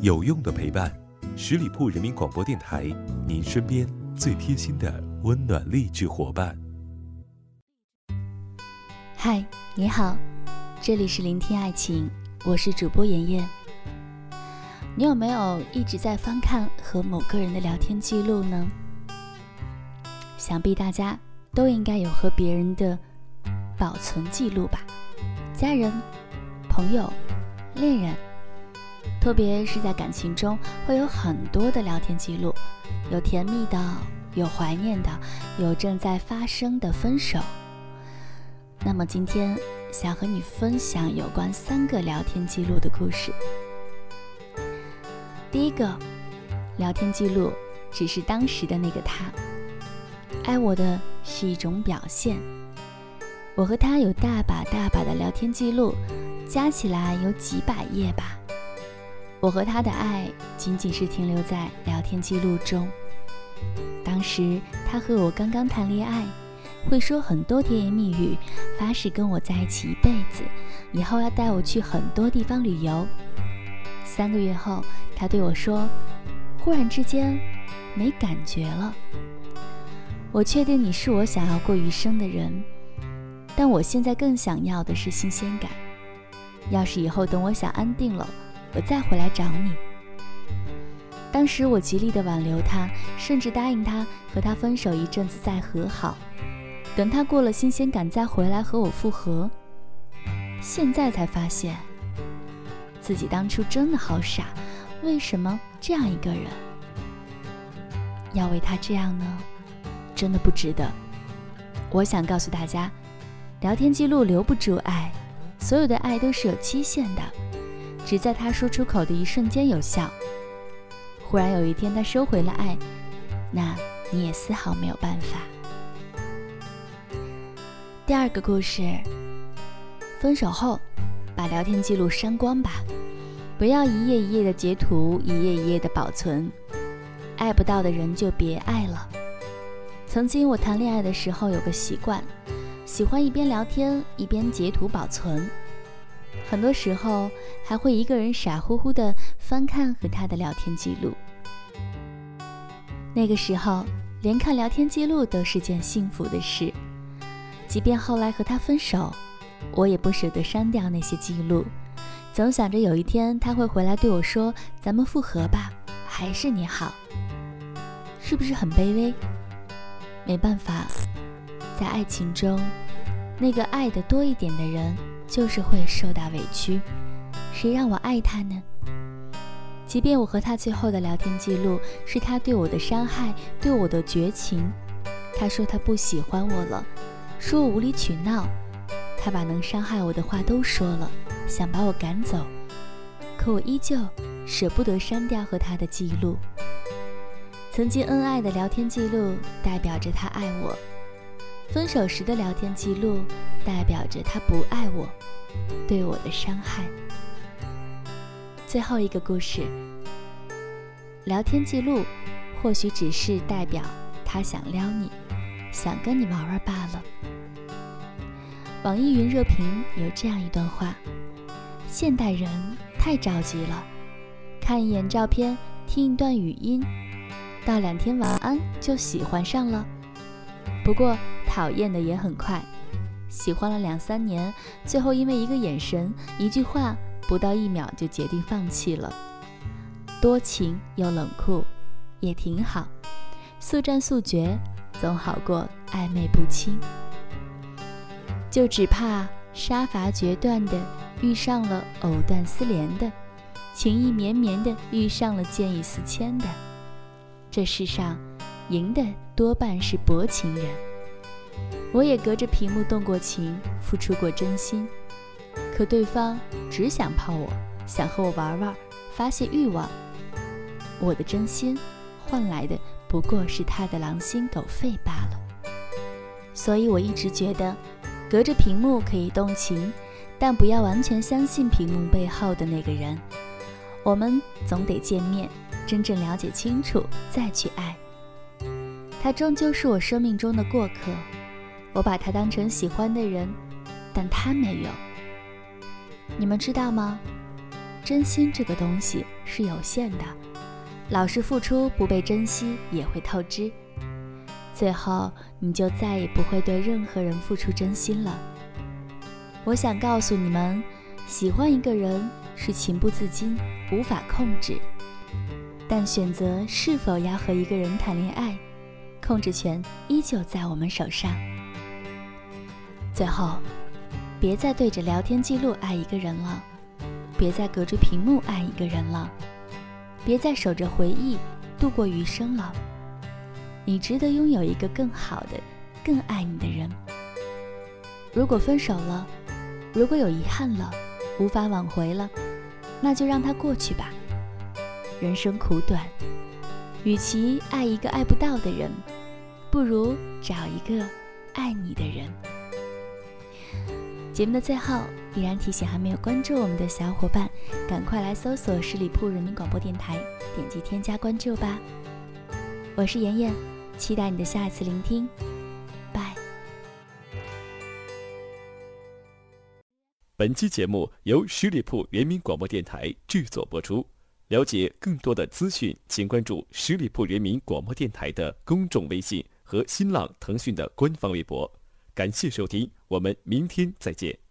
有用的陪伴，十里铺人民广播电台，您身边最贴心的温暖励志伙伴。嗨，你好，这里是聆听爱情，我是主播妍妍。你有没有一直在翻看和某个人的聊天记录呢？想必大家都应该有和别人的保存记录吧，家人、朋友、恋人。特别是在感情中，会有很多的聊天记录，有甜蜜的，有怀念的，有正在发生的分手。那么今天想和你分享有关三个聊天记录的故事。第一个聊天记录只是当时的那个他，爱我的是一种表现。我和他有大把大把的聊天记录，加起来有几百页吧。我和他的爱仅仅是停留在聊天记录中。当时他和我刚刚谈恋爱，会说很多甜言蜜语，发誓跟我在一起一辈子，以后要带我去很多地方旅游。三个月后，他对我说：“忽然之间，没感觉了。我确定你是我想要过余生的人，但我现在更想要的是新鲜感。要是以后等我想安定了。”我再回来找你。当时我极力的挽留他，甚至答应他和他分手一阵子再和好，等他过了新鲜感再回来和我复合。现在才发现，自己当初真的好傻，为什么这样一个人要为他这样呢？真的不值得。我想告诉大家，聊天记录留不住爱，所有的爱都是有期限的。只在他说出口的一瞬间有效。忽然有一天他收回了爱，那你也丝毫没有办法。第二个故事，分手后把聊天记录删光吧，不要一页一页的截图，一页一页的保存。爱不到的人就别爱了。曾经我谈恋爱的时候有个习惯，喜欢一边聊天一边截图保存。很多时候还会一个人傻乎乎的翻看和他的聊天记录。那个时候，连看聊天记录都是件幸福的事。即便后来和他分手，我也不舍得删掉那些记录，总想着有一天他会回来对我说：“咱们复合吧，还是你好。”是不是很卑微？没办法，在爱情中，那个爱的多一点的人。就是会受到委屈，谁让我爱他呢？即便我和他最后的聊天记录是他对我的伤害，对我的绝情。他说他不喜欢我了，说我无理取闹，他把能伤害我的话都说了，想把我赶走。可我依旧舍不得删掉和他的记录。曾经恩爱的聊天记录代表着他爱我，分手时的聊天记录代表着他不爱我。对我的伤害。最后一个故事，聊天记录或许只是代表他想撩你，想跟你玩玩罢了。网易云热评有这样一段话：现代人太着急了，看一眼照片，听一段语音，道两天晚安就喜欢上了。不过讨厌的也很快。喜欢了两三年，最后因为一个眼神、一句话，不到一秒就决定放弃了。多情又冷酷，也挺好。速战速决，总好过暧昧不清。就只怕杀伐决断的遇上了藕断丝连的，情意绵绵的遇上了见异思迁的。这世上，赢的多半是薄情人。我也隔着屏幕动过情，付出过真心，可对方只想泡我，想和我玩玩，发泄欲望。我的真心换来的不过是他的狼心狗肺罢了。所以我一直觉得，隔着屏幕可以动情，但不要完全相信屏幕背后的那个人。我们总得见面，真正了解清楚，再去爱。他终究是我生命中的过客。我把他当成喜欢的人，但他没有。你们知道吗？真心这个东西是有限的，老是付出不被珍惜也会透支，最后你就再也不会对任何人付出真心了。我想告诉你们，喜欢一个人是情不自禁，无法控制，但选择是否要和一个人谈恋爱，控制权依旧在我们手上。最后，别再对着聊天记录爱一个人了。别再隔着屏幕爱一个人了，别再守着回忆度过余生了。你值得拥有一个更好的、更爱你的人。如果分手了，如果有遗憾了，无法挽回了，那就让它过去吧。人生苦短，与其爱一个爱不到的人，不如找一个爱你的人。节目的最后。依然提醒还没有关注我们的小伙伴，赶快来搜索十里铺人民广播电台，点击添加关注吧。我是妍妍，期待你的下一次聆听。拜。本期节目由十里铺人民广播电台制作播出。了解更多的资讯，请关注十里铺人民广播电台的公众微信和新浪、腾讯的官方微博。感谢收听，我们明天再见。